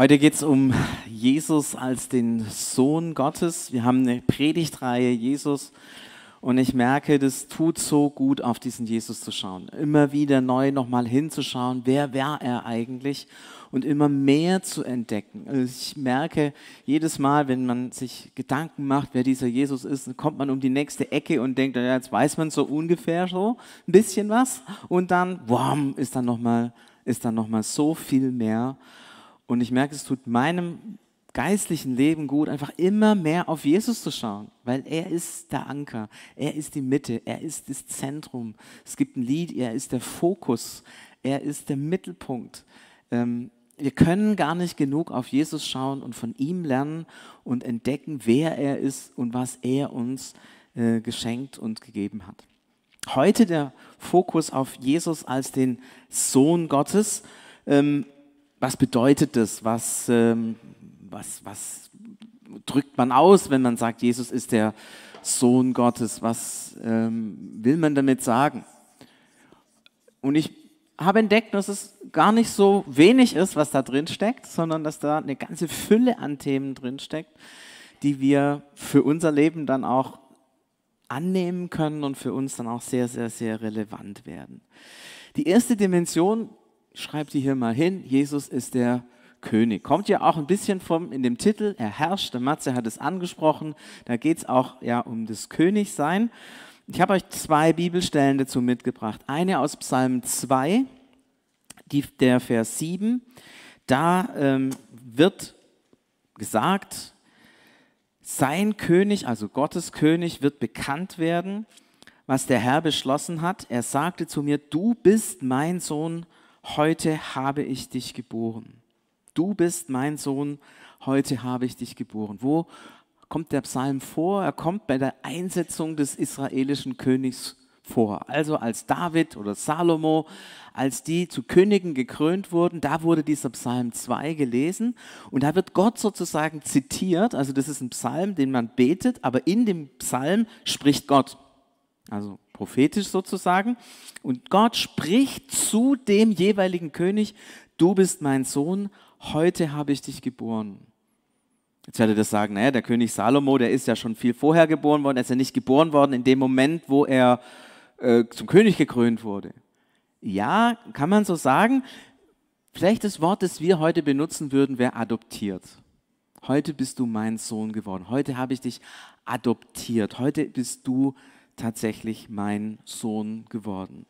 Heute geht es um Jesus als den Sohn Gottes. Wir haben eine Predigtreihe Jesus und ich merke, das tut so gut, auf diesen Jesus zu schauen. Immer wieder neu nochmal hinzuschauen, wer war er eigentlich und immer mehr zu entdecken. Also ich merke jedes Mal, wenn man sich Gedanken macht, wer dieser Jesus ist, dann kommt man um die nächste Ecke und denkt, ja, jetzt weiß man so ungefähr so ein bisschen was und dann, wow, ist dann nochmal ist dann noch mal so viel mehr. Und ich merke, es tut meinem geistlichen Leben gut, einfach immer mehr auf Jesus zu schauen, weil er ist der Anker, er ist die Mitte, er ist das Zentrum. Es gibt ein Lied, er ist der Fokus, er ist der Mittelpunkt. Ähm, wir können gar nicht genug auf Jesus schauen und von ihm lernen und entdecken, wer er ist und was er uns äh, geschenkt und gegeben hat. Heute der Fokus auf Jesus als den Sohn Gottes. Ähm, was bedeutet das? Was, ähm, was, was drückt man aus, wenn man sagt, Jesus ist der Sohn Gottes? Was ähm, will man damit sagen? Und ich habe entdeckt, dass es gar nicht so wenig ist, was da drin steckt, sondern dass da eine ganze Fülle an Themen drin steckt, die wir für unser Leben dann auch annehmen können und für uns dann auch sehr, sehr, sehr relevant werden. Die erste Dimension, schreibt die hier mal hin, Jesus ist der König. Kommt ja auch ein bisschen vom, in dem Titel, er herrscht, der Matze hat es angesprochen, da geht es auch ja um das Königsein. Ich habe euch zwei Bibelstellen dazu mitgebracht. Eine aus Psalm 2, die, der Vers 7. Da ähm, wird gesagt, sein König, also Gottes König, wird bekannt werden, was der Herr beschlossen hat. Er sagte zu mir, du bist mein Sohn, heute habe ich dich geboren. Du bist mein Sohn, heute habe ich dich geboren. Wo kommt der Psalm vor? Er kommt bei der Einsetzung des israelischen Königs vor. Also als David oder Salomo, als die zu Königen gekrönt wurden, da wurde dieser Psalm 2 gelesen und da wird Gott sozusagen zitiert. Also das ist ein Psalm, den man betet, aber in dem Psalm spricht Gott. Also prophetisch sozusagen. Und Gott spricht zu dem jeweiligen König, du bist mein Sohn, heute habe ich dich geboren. Jetzt werdet ihr sagen, naja, der König Salomo, der ist ja schon viel vorher geboren worden, er ist ja nicht geboren worden in dem Moment, wo er äh, zum König gekrönt wurde. Ja, kann man so sagen. Vielleicht das Wort, das wir heute benutzen würden, wäre adoptiert. Heute bist du mein Sohn geworden. Heute habe ich dich adoptiert. Heute bist du tatsächlich mein Sohn geworden.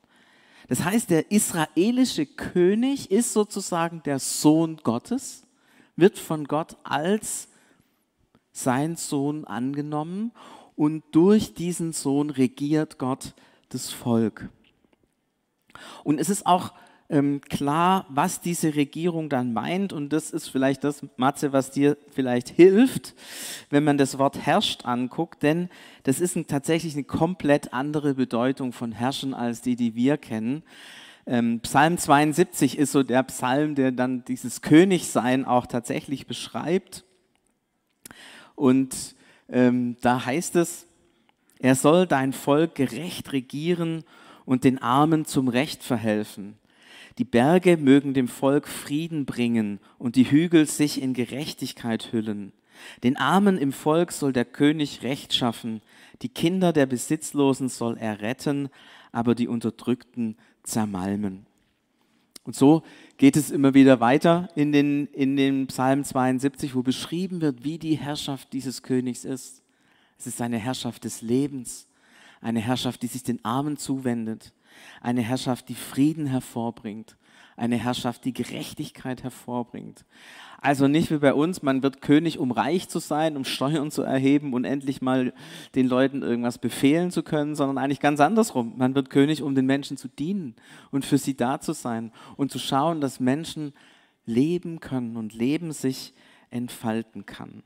Das heißt, der israelische König ist sozusagen der Sohn Gottes, wird von Gott als sein Sohn angenommen und durch diesen Sohn regiert Gott das Volk. Und es ist auch ähm, klar, was diese Regierung dann meint. Und das ist vielleicht das, Matze, was dir vielleicht hilft, wenn man das Wort herrscht anguckt. Denn das ist ein, tatsächlich eine komplett andere Bedeutung von herrschen als die, die wir kennen. Ähm, Psalm 72 ist so der Psalm, der dann dieses Königsein auch tatsächlich beschreibt. Und ähm, da heißt es, er soll dein Volk gerecht regieren und den Armen zum Recht verhelfen. Die Berge mögen dem Volk Frieden bringen und die Hügel sich in Gerechtigkeit hüllen. Den Armen im Volk soll der König Recht schaffen, die Kinder der Besitzlosen soll er retten, aber die Unterdrückten zermalmen. Und so geht es immer wieder weiter in den, in den Psalm 72, wo beschrieben wird, wie die Herrschaft dieses Königs ist. Es ist eine Herrschaft des Lebens, eine Herrschaft, die sich den Armen zuwendet, eine Herrschaft, die Frieden hervorbringt, eine Herrschaft, die Gerechtigkeit hervorbringt. Also nicht wie bei uns, man wird König, um reich zu sein, um Steuern zu erheben und endlich mal den Leuten irgendwas befehlen zu können, sondern eigentlich ganz andersrum. Man wird König, um den Menschen zu dienen und für sie da zu sein und zu schauen, dass Menschen leben können und Leben sich entfalten kann.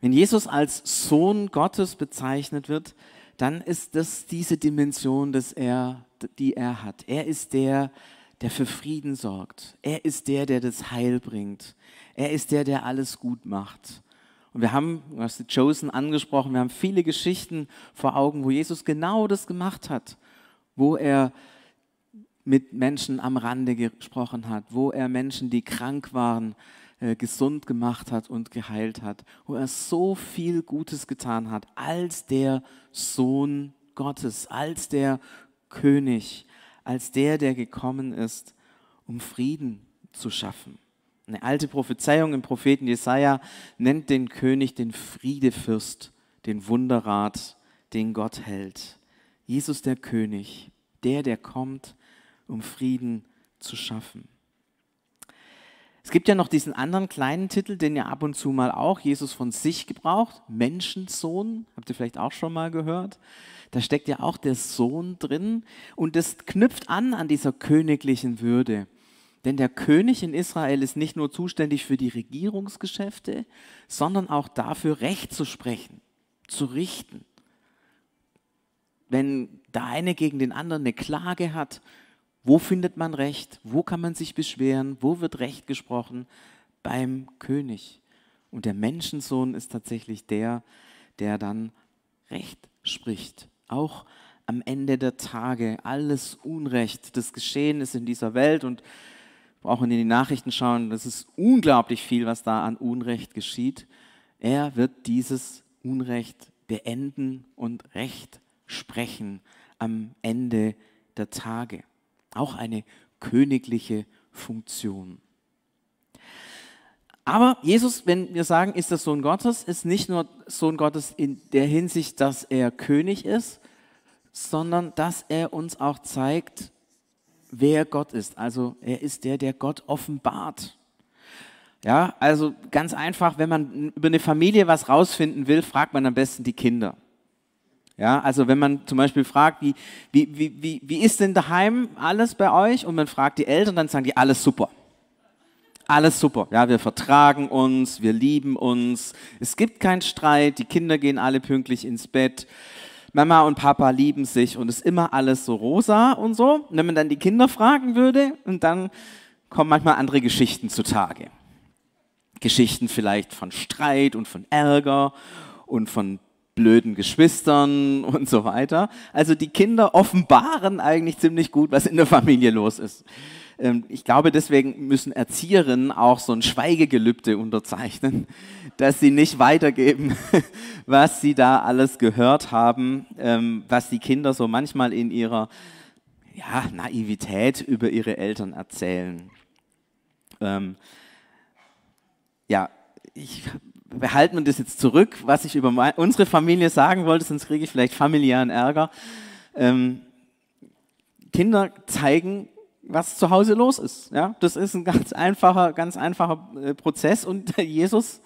Wenn Jesus als Sohn Gottes bezeichnet wird, dann ist das diese Dimension, dass er, die er hat. Er ist der, der für Frieden sorgt. Er ist der, der das Heil bringt. Er ist der, der alles gut macht. Und wir haben, du hast Chosen angesprochen, wir haben viele Geschichten vor Augen, wo Jesus genau das gemacht hat, wo er mit Menschen am Rande gesprochen hat, wo er Menschen, die krank waren, äh, gesund gemacht hat und geheilt hat, wo er so viel Gutes getan hat als der Sohn Gottes, als der König, als der, der gekommen ist, um Frieden zu schaffen. Eine alte Prophezeiung im Propheten Jesaja nennt den König den Friedefürst, den Wunderrat, den Gott hält. Jesus der König, der, der kommt, um Frieden zu schaffen. Es gibt ja noch diesen anderen kleinen Titel, den ja ab und zu mal auch Jesus von sich gebraucht, Menschensohn, habt ihr vielleicht auch schon mal gehört. Da steckt ja auch der Sohn drin und das knüpft an an dieser königlichen Würde. Denn der König in Israel ist nicht nur zuständig für die Regierungsgeschäfte, sondern auch dafür, Recht zu sprechen, zu richten. Wenn der eine gegen den anderen eine Klage hat, wo findet man Recht? Wo kann man sich beschweren? Wo wird Recht gesprochen? Beim König. Und der Menschensohn ist tatsächlich der, der dann Recht spricht. Auch am Ende der Tage alles Unrecht, das geschehen ist in dieser Welt und brauchen in die Nachrichten schauen, das ist unglaublich viel, was da an Unrecht geschieht. Er wird dieses Unrecht beenden und Recht sprechen am Ende der Tage. Auch eine königliche Funktion. Aber Jesus, wenn wir sagen, ist der Sohn Gottes, ist nicht nur Sohn Gottes in der Hinsicht, dass er König ist, sondern dass er uns auch zeigt, wer Gott ist. Also er ist der, der Gott offenbart. Ja, also ganz einfach, wenn man über eine Familie was rausfinden will, fragt man am besten die Kinder. Ja, also wenn man zum Beispiel fragt, wie, wie, wie, wie, ist denn daheim alles bei euch? Und man fragt die Eltern, dann sagen die, alles super. Alles super. Ja, wir vertragen uns, wir lieben uns. Es gibt keinen Streit, die Kinder gehen alle pünktlich ins Bett. Mama und Papa lieben sich und es ist immer alles so rosa und so. Und wenn man dann die Kinder fragen würde, und dann kommen manchmal andere Geschichten zutage. Geschichten vielleicht von Streit und von Ärger und von blöden Geschwistern und so weiter. Also die Kinder offenbaren eigentlich ziemlich gut, was in der Familie los ist. Ähm, ich glaube, deswegen müssen Erzieherinnen auch so ein Schweigegelübde unterzeichnen, dass sie nicht weitergeben, was sie da alles gehört haben, ähm, was die Kinder so manchmal in ihrer ja, Naivität über ihre Eltern erzählen. Ähm, ja, ich behalte mir das jetzt zurück, was ich über meine, unsere Familie sagen wollte, sonst kriege ich vielleicht familiären Ärger. Ähm, Kinder zeigen was zu Hause los ist. Ja, das ist ein ganz einfacher, ganz einfacher äh, Prozess und Jesus,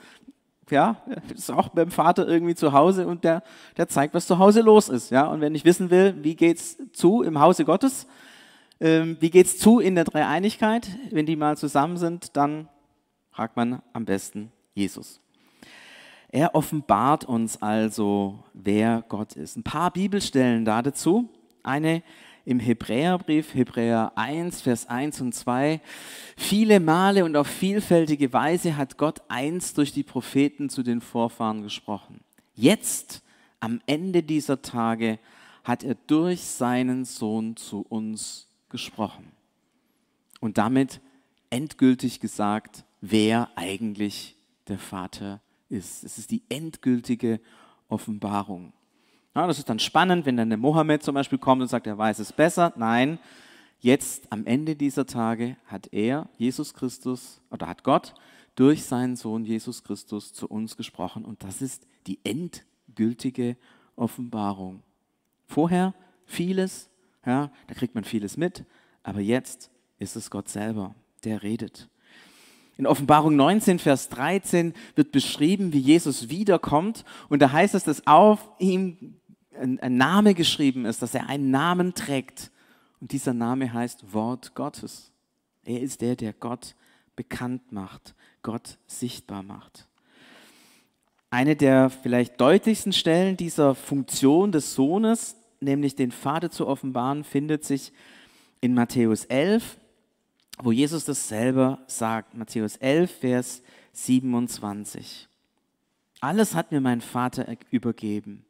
ja, ist auch beim Vater irgendwie zu Hause und der, der zeigt, was zu Hause los ist. Ja, und wenn ich wissen will, wie geht's zu im Hause Gottes, ähm, wie geht's zu in der Dreieinigkeit, wenn die mal zusammen sind, dann fragt man am besten Jesus. Er offenbart uns also, wer Gott ist. Ein paar Bibelstellen da dazu. Eine im Hebräerbrief, Hebräer 1, Vers 1 und 2. Viele Male und auf vielfältige Weise hat Gott einst durch die Propheten zu den Vorfahren gesprochen. Jetzt, am Ende dieser Tage, hat er durch seinen Sohn zu uns gesprochen. Und damit endgültig gesagt, wer eigentlich der Vater ist. Es ist die endgültige Offenbarung. Ja, das ist dann spannend, wenn dann der Mohammed zum Beispiel kommt und sagt, er weiß es besser. Nein, jetzt am Ende dieser Tage hat er, Jesus Christus, oder hat Gott durch seinen Sohn Jesus Christus zu uns gesprochen. Und das ist die endgültige Offenbarung. Vorher vieles, ja, da kriegt man vieles mit, aber jetzt ist es Gott selber, der redet. In Offenbarung 19, Vers 13 wird beschrieben, wie Jesus wiederkommt. Und da heißt es, dass auf ihm ein, ein Name geschrieben ist, dass er einen Namen trägt. Und dieser Name heißt Wort Gottes. Er ist der, der Gott bekannt macht, Gott sichtbar macht. Eine der vielleicht deutlichsten Stellen dieser Funktion des Sohnes, nämlich den Vater zu offenbaren, findet sich in Matthäus 11, wo Jesus das selber sagt. Matthäus 11, Vers 27. Alles hat mir mein Vater übergeben.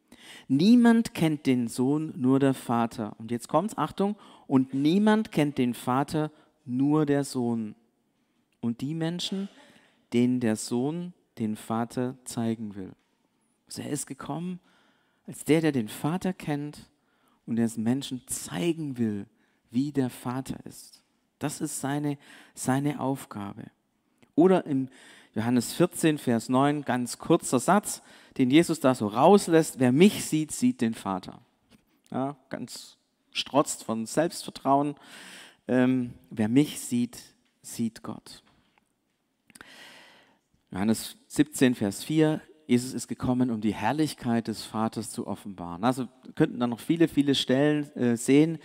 Niemand kennt den Sohn, nur der Vater. Und jetzt kommt's, Achtung, und niemand kennt den Vater, nur der Sohn. Und die Menschen, denen der Sohn den Vater zeigen will. Also er ist gekommen als der, der den Vater kennt und der es Menschen zeigen will, wie der Vater ist. Das ist seine, seine Aufgabe. Oder im Johannes 14, Vers 9, ganz kurzer Satz, den Jesus da so rauslässt, wer mich sieht, sieht den Vater. Ja, ganz strotzt von Selbstvertrauen. Ähm, wer mich sieht, sieht Gott. Johannes 17, Vers 4, Jesus ist gekommen, um die Herrlichkeit des Vaters zu offenbaren. Also könnten da noch viele, viele Stellen äh, sehen.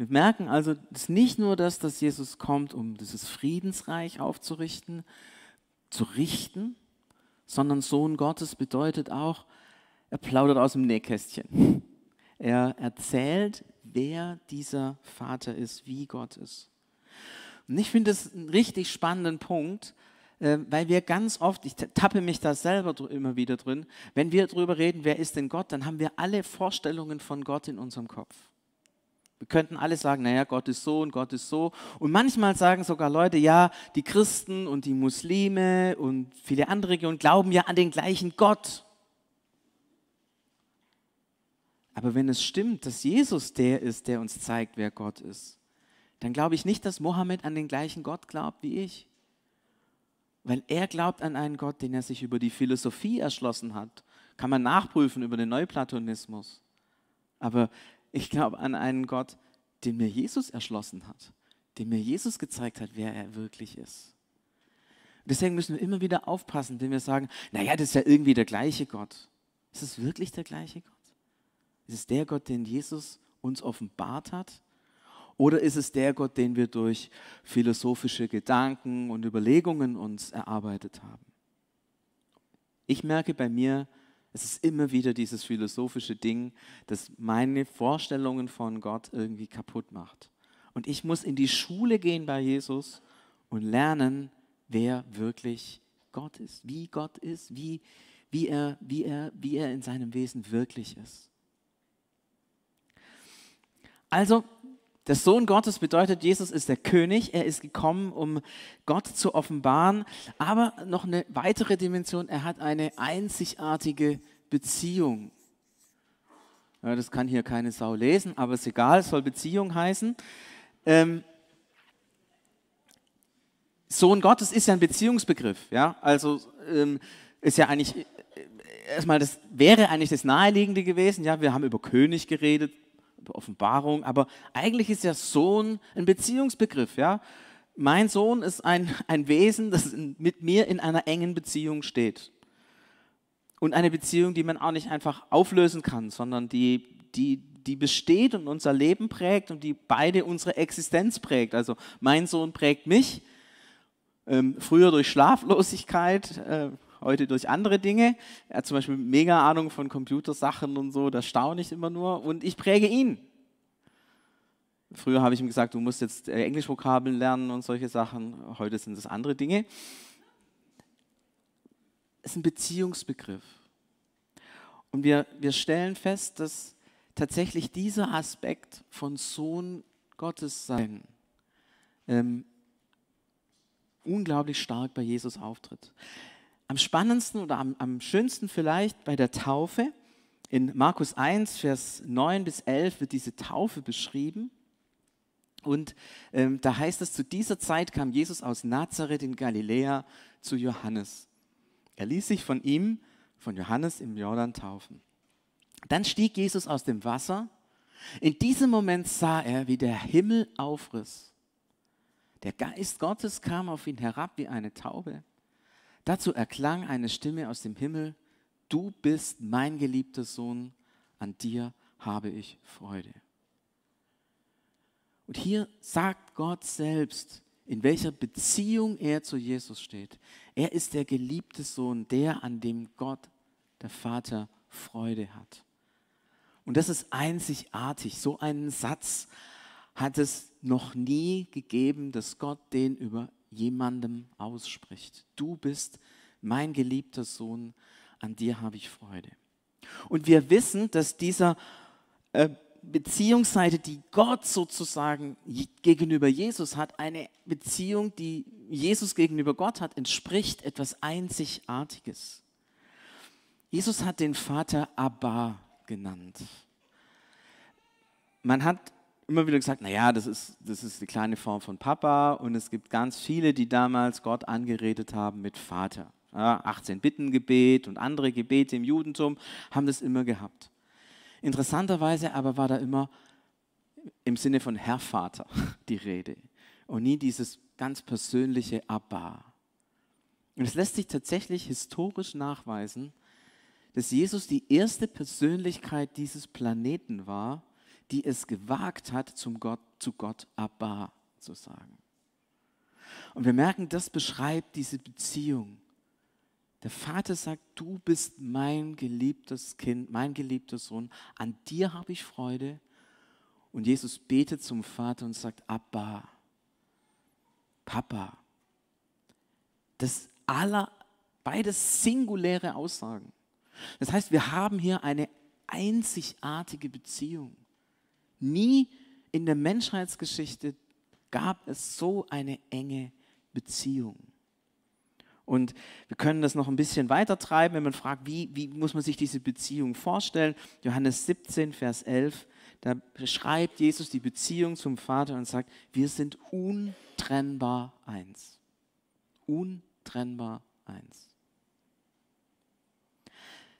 Wir merken also, es ist nicht nur das, dass Jesus kommt, um dieses Friedensreich aufzurichten, zu richten, sondern Sohn Gottes bedeutet auch, er plaudert aus dem Nähkästchen. Er erzählt, wer dieser Vater ist, wie Gott ist. Und ich finde das einen richtig spannenden Punkt, äh, weil wir ganz oft, ich tappe mich da selber immer wieder drin, wenn wir darüber reden, wer ist denn Gott, dann haben wir alle Vorstellungen von Gott in unserem Kopf. Wir könnten alle sagen, naja, Gott ist so und Gott ist so. Und manchmal sagen sogar Leute, ja, die Christen und die Muslime und viele andere Religionen glauben ja an den gleichen Gott. Aber wenn es stimmt, dass Jesus der ist, der uns zeigt, wer Gott ist, dann glaube ich nicht, dass Mohammed an den gleichen Gott glaubt wie ich. Weil er glaubt an einen Gott, den er sich über die Philosophie erschlossen hat. Kann man nachprüfen über den Neuplatonismus. Aber ich glaube an einen Gott, den mir Jesus erschlossen hat, den mir Jesus gezeigt hat, wer er wirklich ist. Deswegen müssen wir immer wieder aufpassen, wenn wir sagen, naja, das ist ja irgendwie der gleiche Gott. Ist es wirklich der gleiche Gott? Ist es der Gott, den Jesus uns offenbart hat? Oder ist es der Gott, den wir durch philosophische Gedanken und Überlegungen uns erarbeitet haben? Ich merke bei mir, es ist immer wieder dieses philosophische Ding, das meine Vorstellungen von Gott irgendwie kaputt macht. Und ich muss in die Schule gehen bei Jesus und lernen, wer wirklich Gott ist, wie Gott ist, wie, wie, er, wie, er, wie er in seinem Wesen wirklich ist. Also, der Sohn Gottes bedeutet, Jesus ist der König, er ist gekommen, um Gott zu offenbaren, aber noch eine weitere Dimension, er hat eine einzigartige Beziehung. Ja, das kann hier keine Sau lesen, aber ist egal, es soll Beziehung heißen. Ähm, Sohn Gottes ist ja ein Beziehungsbegriff, ja, also ähm, ist ja eigentlich äh, erstmal das wäre eigentlich das Naheliegende gewesen, ja, wir haben über König geredet, Offenbarung, aber eigentlich ist ja Sohn ein Beziehungsbegriff, ja. Mein Sohn ist ein, ein Wesen, das mit mir in einer engen Beziehung steht. Und eine Beziehung, die man auch nicht einfach auflösen kann, sondern die, die, die besteht und unser Leben prägt und die beide unsere Existenz prägt. Also mein Sohn prägt mich, ähm, früher durch Schlaflosigkeit, äh, heute durch andere Dinge. Er hat zum Beispiel mega Ahnung von Computersachen und so, da staune ich immer nur. Und ich präge ihn. Früher habe ich ihm gesagt, du musst jetzt äh, Englischvokabeln lernen und solche Sachen. Heute sind es andere Dinge. Es ist ein Beziehungsbegriff. Und wir, wir stellen fest, dass tatsächlich dieser Aspekt von Sohn Gottes sein ähm, unglaublich stark bei Jesus auftritt am spannendsten oder am, am schönsten vielleicht bei der Taufe. In Markus 1, Vers 9 bis 11 wird diese Taufe beschrieben. Und ähm, da heißt es, zu dieser Zeit kam Jesus aus Nazareth in Galiläa zu Johannes. Er ließ sich von ihm, von Johannes im Jordan taufen. Dann stieg Jesus aus dem Wasser. In diesem Moment sah er, wie der Himmel aufriss. Der Geist Gottes kam auf ihn herab wie eine Taube. Dazu erklang eine Stimme aus dem Himmel, du bist mein geliebter Sohn, an dir habe ich Freude. Und hier sagt Gott selbst, in welcher Beziehung er zu Jesus steht. Er ist der geliebte Sohn, der, an dem Gott, der Vater, Freude hat. Und das ist einzigartig. So einen Satz hat es noch nie gegeben, dass Gott den über jemandem ausspricht. Du bist mein geliebter Sohn, an dir habe ich Freude. Und wir wissen, dass dieser äh, Beziehungsseite, die Gott sozusagen gegenüber Jesus hat, eine Beziehung, die Jesus gegenüber Gott hat, entspricht etwas Einzigartiges. Jesus hat den Vater Abba genannt. Man hat immer wieder gesagt, naja, das ist, das ist die kleine Form von Papa und es gibt ganz viele, die damals Gott angeredet haben mit Vater. Ja, 18 Bittengebet und andere Gebete im Judentum haben das immer gehabt. Interessanterweise aber war da immer im Sinne von Herr Vater die Rede und nie dieses ganz persönliche Abba. Und es lässt sich tatsächlich historisch nachweisen, dass Jesus die erste Persönlichkeit dieses Planeten war, die es gewagt hat, zum Gott, zu Gott Abba zu sagen. Und wir merken, das beschreibt diese Beziehung. Der Vater sagt, du bist mein geliebtes Kind, mein geliebter Sohn, an dir habe ich Freude. Und Jesus betet zum Vater und sagt, Abba, Papa. Das aller, beides singuläre Aussagen. Das heißt, wir haben hier eine einzigartige Beziehung. Nie in der Menschheitsgeschichte gab es so eine enge Beziehung. Und wir können das noch ein bisschen weiter treiben, wenn man fragt, wie, wie muss man sich diese Beziehung vorstellen. Johannes 17, Vers 11, da beschreibt Jesus die Beziehung zum Vater und sagt, wir sind untrennbar eins. Untrennbar eins.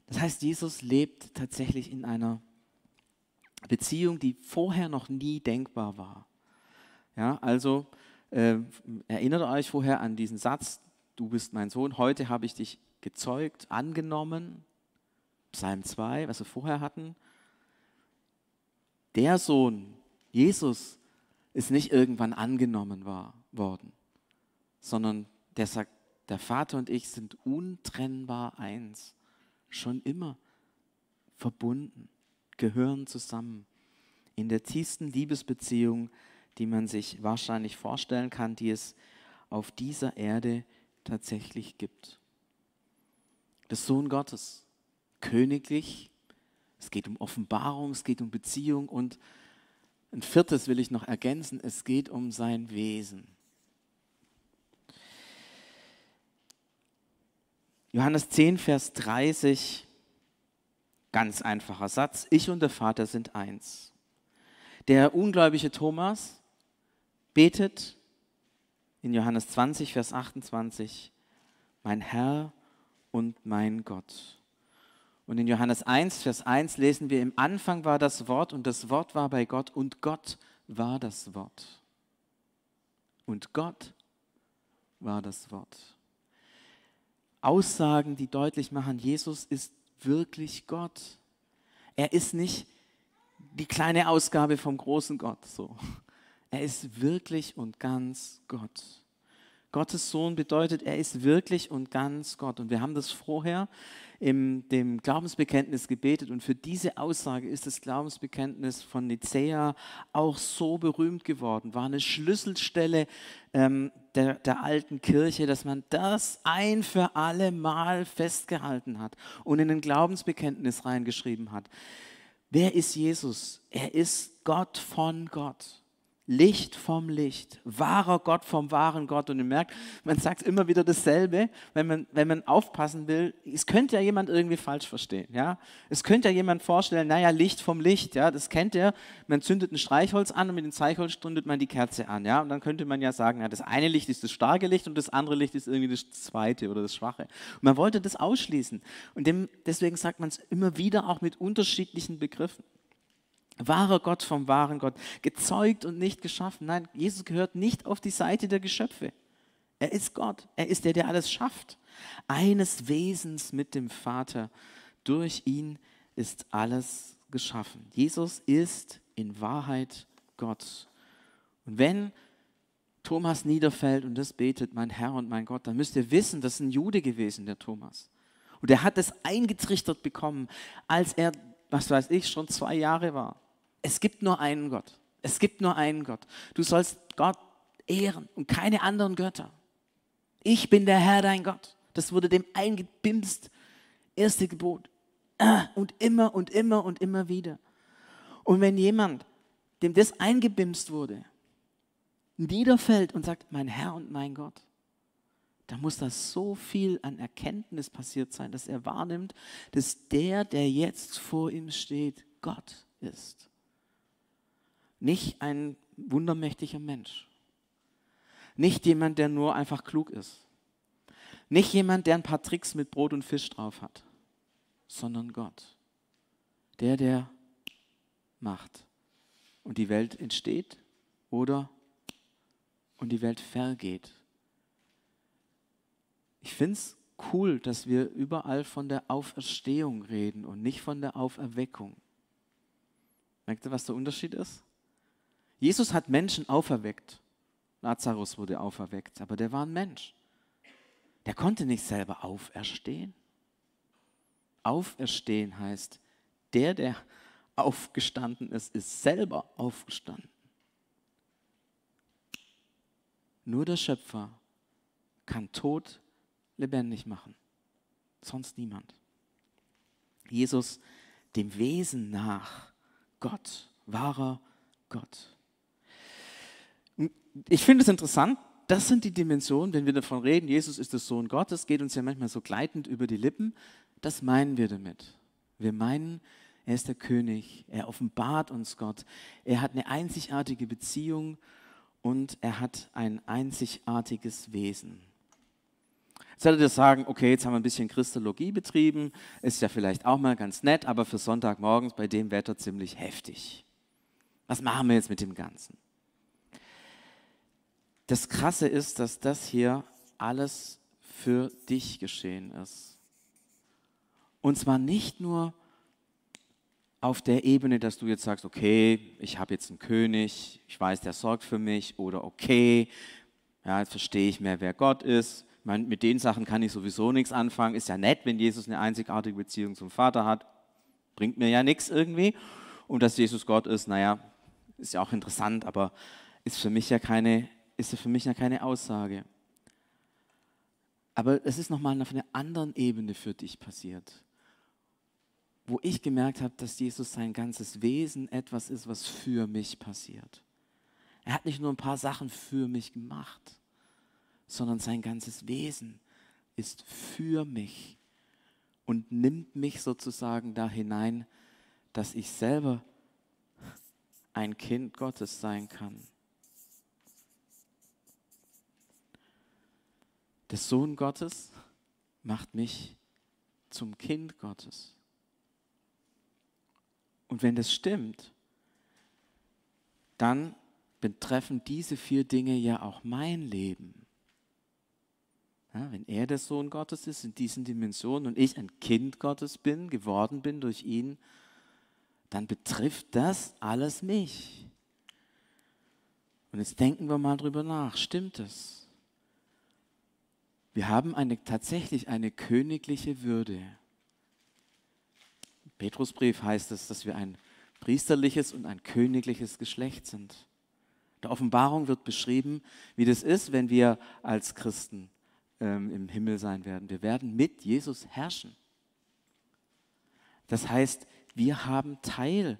Das heißt, Jesus lebt tatsächlich in einer Beziehung, die vorher noch nie denkbar war. Ja, also äh, erinnert euch vorher an diesen Satz, du bist mein Sohn, heute habe ich dich gezeugt, angenommen. Psalm 2, was wir vorher hatten. Der Sohn, Jesus, ist nicht irgendwann angenommen war, worden, sondern der sagt, der Vater und ich sind untrennbar eins, schon immer verbunden, gehören zusammen in der tiefsten Liebesbeziehung, die man sich wahrscheinlich vorstellen kann, die es auf dieser Erde tatsächlich gibt. Der Sohn Gottes, königlich, es geht um Offenbarung, es geht um Beziehung und ein viertes will ich noch ergänzen, es geht um sein Wesen. Johannes 10, Vers 30, ganz einfacher Satz, ich und der Vater sind eins. Der ungläubige Thomas betet in Johannes 20, Vers 28, mein Herr und mein Gott. Und in Johannes 1, Vers 1 lesen wir, im Anfang war das Wort und das Wort war bei Gott und Gott war das Wort. Und Gott war das Wort. Aussagen, die deutlich machen, Jesus ist wirklich Gott. Er ist nicht die kleine Ausgabe vom großen Gott, so, er ist wirklich und ganz Gott. Gottes Sohn bedeutet, er ist wirklich und ganz Gott. Und wir haben das vorher in dem Glaubensbekenntnis gebetet. Und für diese Aussage ist das Glaubensbekenntnis von Nicäa auch so berühmt geworden. War eine Schlüsselstelle ähm, der, der alten Kirche, dass man das ein für alle Mal festgehalten hat und in ein Glaubensbekenntnis reingeschrieben hat. Wer ist Jesus? Er ist Gott von Gott. Licht vom Licht, wahrer Gott vom wahren Gott. Und ihr merkt, man sagt immer wieder dasselbe, wenn man, wenn man aufpassen will. Es könnte ja jemand irgendwie falsch verstehen. Ja? Es könnte ja jemand vorstellen, naja, Licht vom Licht, ja, das kennt ihr. Man zündet ein Streichholz an und mit dem Streichholz stundet man die Kerze an. Ja? Und dann könnte man ja sagen, ja, das eine Licht ist das starke Licht und das andere Licht ist irgendwie das zweite oder das schwache. Und man wollte das ausschließen. Und dem, deswegen sagt man es immer wieder auch mit unterschiedlichen Begriffen. Wahrer Gott vom wahren Gott, gezeugt und nicht geschaffen. Nein, Jesus gehört nicht auf die Seite der Geschöpfe. Er ist Gott. Er ist der, der alles schafft. Eines Wesens mit dem Vater. Durch ihn ist alles geschaffen. Jesus ist in Wahrheit Gott. Und wenn Thomas niederfällt und das betet, mein Herr und mein Gott, dann müsst ihr wissen, das ist ein Jude gewesen, der Thomas. Und er hat es eingetrichtert bekommen, als er, was weiß ich, schon zwei Jahre war. Es gibt nur einen Gott. Es gibt nur einen Gott. Du sollst Gott ehren und keine anderen Götter. Ich bin der Herr, dein Gott. Das wurde dem eingebimst. Erste Gebot. und immer und immer und immer wieder. Und wenn jemand, dem das eingebimst wurde, niederfällt und sagt, mein Herr und mein Gott, da muss da so viel an Erkenntnis passiert sein, dass er wahrnimmt, dass der, der jetzt vor ihm steht, Gott ist. Nicht ein wundermächtiger Mensch. Nicht jemand, der nur einfach klug ist. Nicht jemand, der ein paar Tricks mit Brot und Fisch drauf hat, sondern Gott. Der, der macht. Und die Welt entsteht oder und die Welt vergeht. Ich finde es cool, dass wir überall von der Auferstehung reden und nicht von der Auferweckung. Merkt ihr, was der Unterschied ist? Jesus hat Menschen auferweckt. Lazarus wurde auferweckt, aber der war ein Mensch. Der konnte nicht selber auferstehen. Auferstehen heißt, der, der aufgestanden ist, ist selber aufgestanden. Nur der Schöpfer kann Tod lebendig machen, sonst niemand. Jesus, dem Wesen nach, Gott, wahrer Gott. Ich finde es interessant, das sind die Dimensionen, wenn wir davon reden, Jesus ist der Sohn Gottes, geht uns ja manchmal so gleitend über die Lippen. Das meinen wir damit. Wir meinen, er ist der König, er offenbart uns Gott, er hat eine einzigartige Beziehung und er hat ein einzigartiges Wesen. Jetzt werdet ihr sagen, okay, jetzt haben wir ein bisschen Christologie betrieben, ist ja vielleicht auch mal ganz nett, aber für Sonntagmorgens bei dem Wetter ziemlich heftig. Was machen wir jetzt mit dem Ganzen? Das Krasse ist, dass das hier alles für dich geschehen ist. Und zwar nicht nur auf der Ebene, dass du jetzt sagst, okay, ich habe jetzt einen König, ich weiß, der sorgt für mich, oder okay, ja, jetzt verstehe ich mehr, wer Gott ist. Ich meine, mit den Sachen kann ich sowieso nichts anfangen. Ist ja nett, wenn Jesus eine einzigartige Beziehung zum Vater hat. Bringt mir ja nichts irgendwie. Und dass Jesus Gott ist, naja, ist ja auch interessant, aber ist für mich ja keine ist für mich ja keine Aussage. Aber es ist nochmal auf einer anderen Ebene für dich passiert, wo ich gemerkt habe, dass Jesus sein ganzes Wesen etwas ist, was für mich passiert. Er hat nicht nur ein paar Sachen für mich gemacht, sondern sein ganzes Wesen ist für mich und nimmt mich sozusagen da hinein, dass ich selber ein Kind Gottes sein kann. Der Sohn Gottes macht mich zum Kind Gottes. Und wenn das stimmt, dann betreffen diese vier Dinge ja auch mein Leben. Ja, wenn er der Sohn Gottes ist in diesen Dimensionen und ich ein Kind Gottes bin, geworden bin durch ihn, dann betrifft das alles mich. Und jetzt denken wir mal drüber nach, stimmt es? Wir haben eine, tatsächlich eine königliche Würde. Im Petrusbrief heißt es, dass wir ein priesterliches und ein königliches Geschlecht sind. Der Offenbarung wird beschrieben, wie das ist, wenn wir als Christen ähm, im Himmel sein werden. Wir werden mit Jesus herrschen. Das heißt, wir haben Teil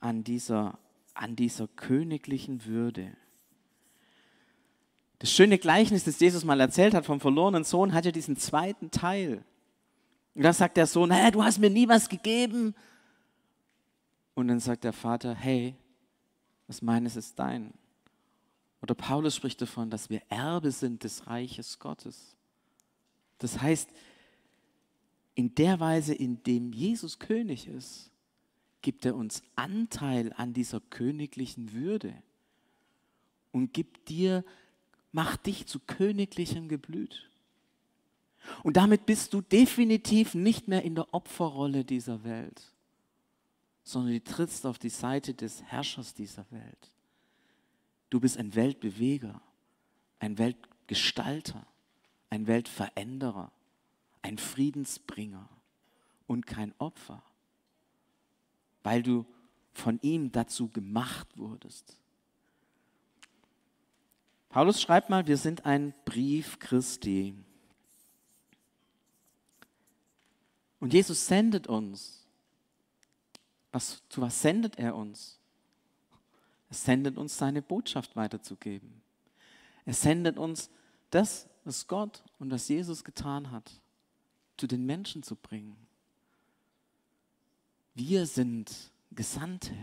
an dieser, an dieser königlichen Würde. Das schöne Gleichnis, das Jesus mal erzählt hat vom verlorenen Sohn, hat ja diesen zweiten Teil. Und da sagt der Sohn, hey, du hast mir nie was gegeben. Und dann sagt der Vater, hey, was meines ist dein. Oder Paulus spricht davon, dass wir Erbe sind des Reiches Gottes. Das heißt, in der Weise, in dem Jesus König ist, gibt er uns Anteil an dieser königlichen Würde und gibt dir macht dich zu königlichem Geblüt. Und damit bist du definitiv nicht mehr in der Opferrolle dieser Welt, sondern du trittst auf die Seite des Herrschers dieser Welt. Du bist ein Weltbeweger, ein Weltgestalter, ein Weltveränderer, ein Friedensbringer und kein Opfer, weil du von ihm dazu gemacht wurdest. Paulus schreibt mal, wir sind ein Brief Christi. Und Jesus sendet uns. Was, zu was sendet er uns? Er sendet uns seine Botschaft weiterzugeben. Er sendet uns das, was Gott und was Jesus getan hat, zu den Menschen zu bringen. Wir sind Gesandte.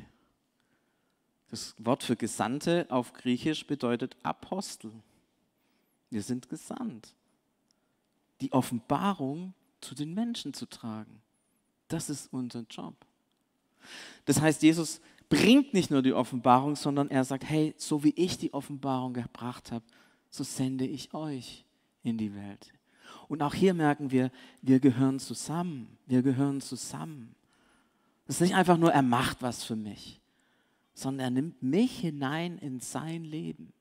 Das Wort für Gesandte auf Griechisch bedeutet Apostel. Wir sind gesandt. Die Offenbarung zu den Menschen zu tragen. Das ist unser Job. Das heißt, Jesus bringt nicht nur die Offenbarung, sondern er sagt, hey, so wie ich die Offenbarung gebracht habe, so sende ich euch in die Welt. Und auch hier merken wir, wir gehören zusammen. Wir gehören zusammen. Es ist nicht einfach nur, er macht was für mich, sondern er nimmt mich hinein in sein Leben.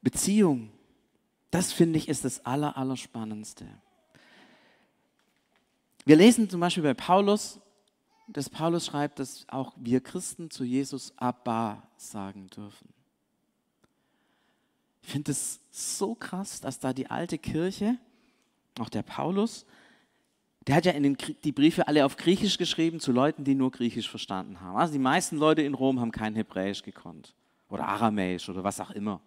Beziehung, das finde ich ist das Aller, Allerspannendste. Wir lesen zum Beispiel bei Paulus, dass Paulus schreibt, dass auch wir Christen zu Jesus Abba sagen dürfen. Ich finde es so krass, dass da die alte Kirche, auch der Paulus, der hat ja den, die Briefe alle auf Griechisch geschrieben zu Leuten, die nur Griechisch verstanden haben. Also die meisten Leute in Rom haben kein Hebräisch gekonnt oder Aramäisch oder was auch immer.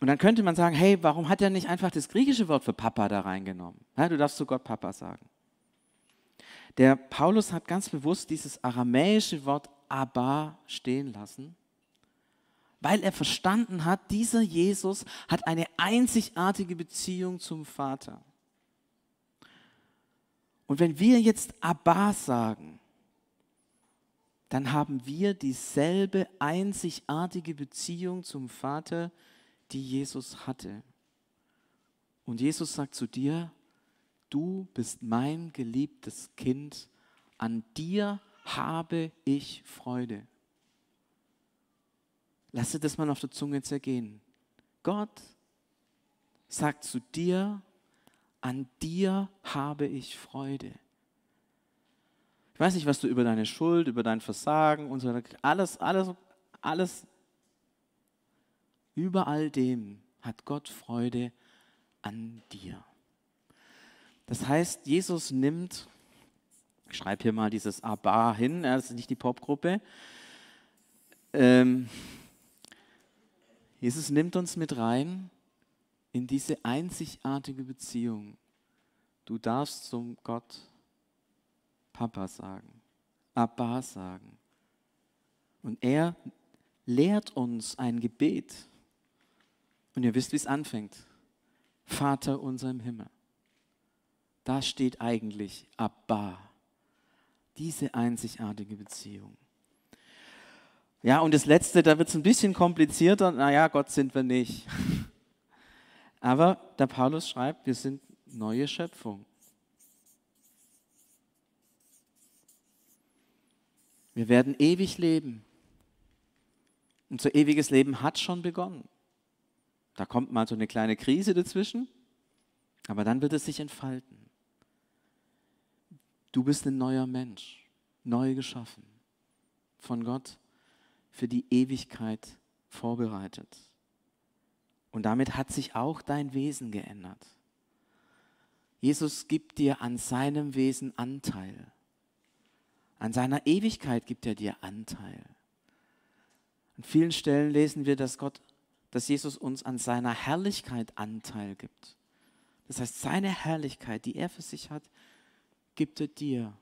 Und dann könnte man sagen, hey, warum hat er nicht einfach das griechische Wort für Papa da reingenommen? Ja, du darfst zu Gott Papa sagen. Der Paulus hat ganz bewusst dieses aramäische Wort Abba stehen lassen, weil er verstanden hat, dieser Jesus hat eine einzigartige Beziehung zum Vater. Und wenn wir jetzt Abba sagen, dann haben wir dieselbe einzigartige Beziehung zum Vater, die Jesus hatte. Und Jesus sagt zu dir, du bist mein geliebtes Kind, an dir habe ich Freude. Lass dir das mal auf der Zunge zergehen. Gott sagt zu dir, an dir habe ich Freude. Ich weiß nicht, was du über deine Schuld, über dein Versagen und so alles, alles, alles, über all dem hat Gott Freude an dir. Das heißt, Jesus nimmt, ich schreibe hier mal dieses Abba hin, das ist nicht die Popgruppe. Ähm, Jesus nimmt uns mit rein in diese einzigartige Beziehung. Du darfst zum Gott Papa sagen, Abba sagen. Und er lehrt uns ein Gebet. Und ihr wisst, wie es anfängt. Vater unser im Himmel. Da steht eigentlich Abba. Diese einzigartige Beziehung. Ja, und das Letzte, da wird es ein bisschen komplizierter. Naja, Gott sind wir nicht. Aber der Paulus schreibt, wir sind neue Schöpfung. Wir werden ewig leben. Unser ewiges Leben hat schon begonnen. Da kommt mal so eine kleine Krise dazwischen, aber dann wird es sich entfalten. Du bist ein neuer Mensch, neu geschaffen, von Gott für die Ewigkeit vorbereitet. Und damit hat sich auch dein Wesen geändert. Jesus gibt dir an seinem Wesen Anteil. An seiner Ewigkeit gibt er dir Anteil. An vielen Stellen lesen wir, dass Gott, dass Jesus uns an seiner Herrlichkeit Anteil gibt. Das heißt, seine Herrlichkeit, die er für sich hat, gibt er dir.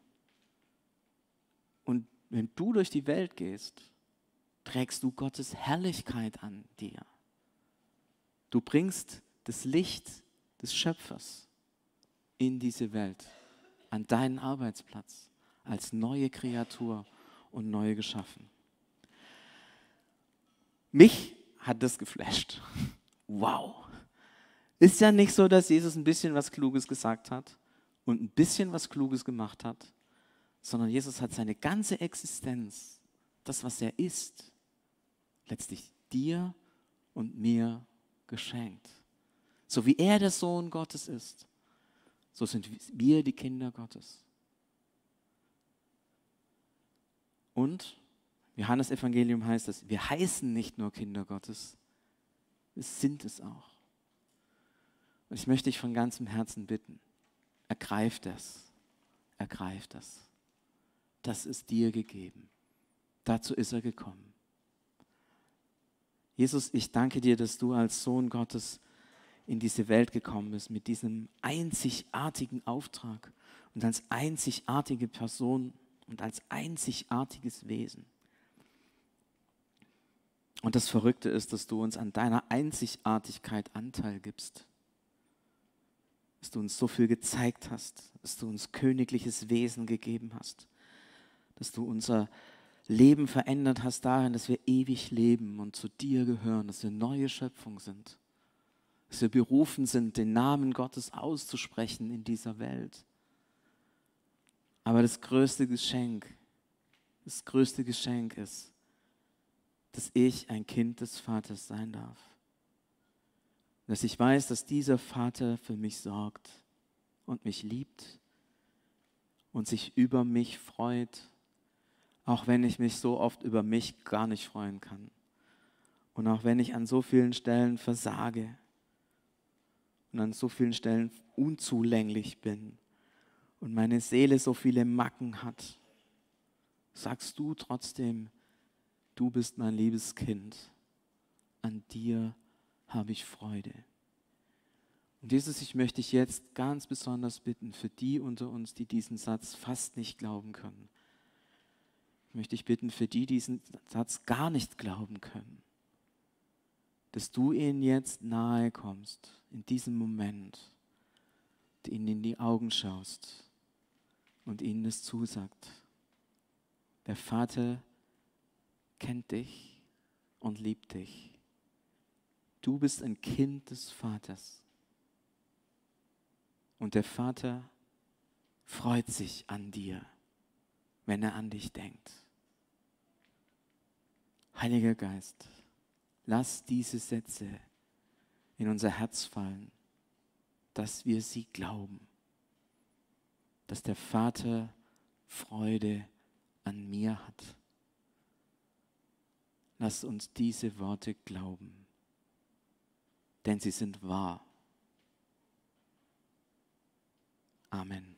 Und wenn du durch die Welt gehst, trägst du Gottes Herrlichkeit an dir. Du bringst das Licht des Schöpfers in diese Welt, an deinen Arbeitsplatz, als neue Kreatur und neu geschaffen. Mich hat das geflasht. Wow. Ist ja nicht so, dass Jesus ein bisschen was Kluges gesagt hat und ein bisschen was Kluges gemacht hat, sondern Jesus hat seine ganze Existenz, das, was er ist, letztlich dir und mir geschenkt. So wie er der Sohn Gottes ist, so sind wir die Kinder Gottes. Und Johannes Evangelium heißt es, wir heißen nicht nur Kinder Gottes, wir sind es auch. Und ich möchte dich von ganzem Herzen bitten, ergreif das, ergreif das. Das ist dir gegeben. Dazu ist er gekommen. Jesus, ich danke dir, dass du als Sohn Gottes in diese Welt gekommen bist mit diesem einzigartigen Auftrag und als einzigartige Person und als einzigartiges Wesen. Und das Verrückte ist, dass du uns an deiner Einzigartigkeit Anteil gibst. Dass du uns so viel gezeigt hast, dass du uns königliches Wesen gegeben hast, dass du unser Leben verändert hast darin, dass wir ewig leben und zu dir gehören, dass wir neue Schöpfung sind, dass wir berufen sind, den Namen Gottes auszusprechen in dieser Welt. Aber das größte Geschenk, das größte Geschenk ist, dass ich ein Kind des Vaters sein darf. Dass ich weiß, dass dieser Vater für mich sorgt und mich liebt und sich über mich freut, auch wenn ich mich so oft über mich gar nicht freuen kann. Und auch wenn ich an so vielen Stellen versage und an so vielen Stellen unzulänglich bin und meine Seele so viele Macken hat, sagst du trotzdem, du bist mein liebes Kind, an dir habe ich Freude. Und Jesus, ich möchte dich jetzt ganz besonders bitten, für die unter uns, die diesen Satz fast nicht glauben können, möchte ich bitten, für die diesen Satz gar nicht glauben können, dass du ihnen jetzt nahe kommst, in diesem Moment, ihnen in die Augen schaust und ihnen es zusagt. Der Vater kennt dich und liebt dich. Du bist ein Kind des Vaters. Und der Vater freut sich an dir, wenn er an dich denkt. Heiliger Geist, lass diese Sätze in unser Herz fallen, dass wir sie glauben, dass der Vater Freude an mir hat. Lass uns diese Worte glauben, denn sie sind wahr. Amen.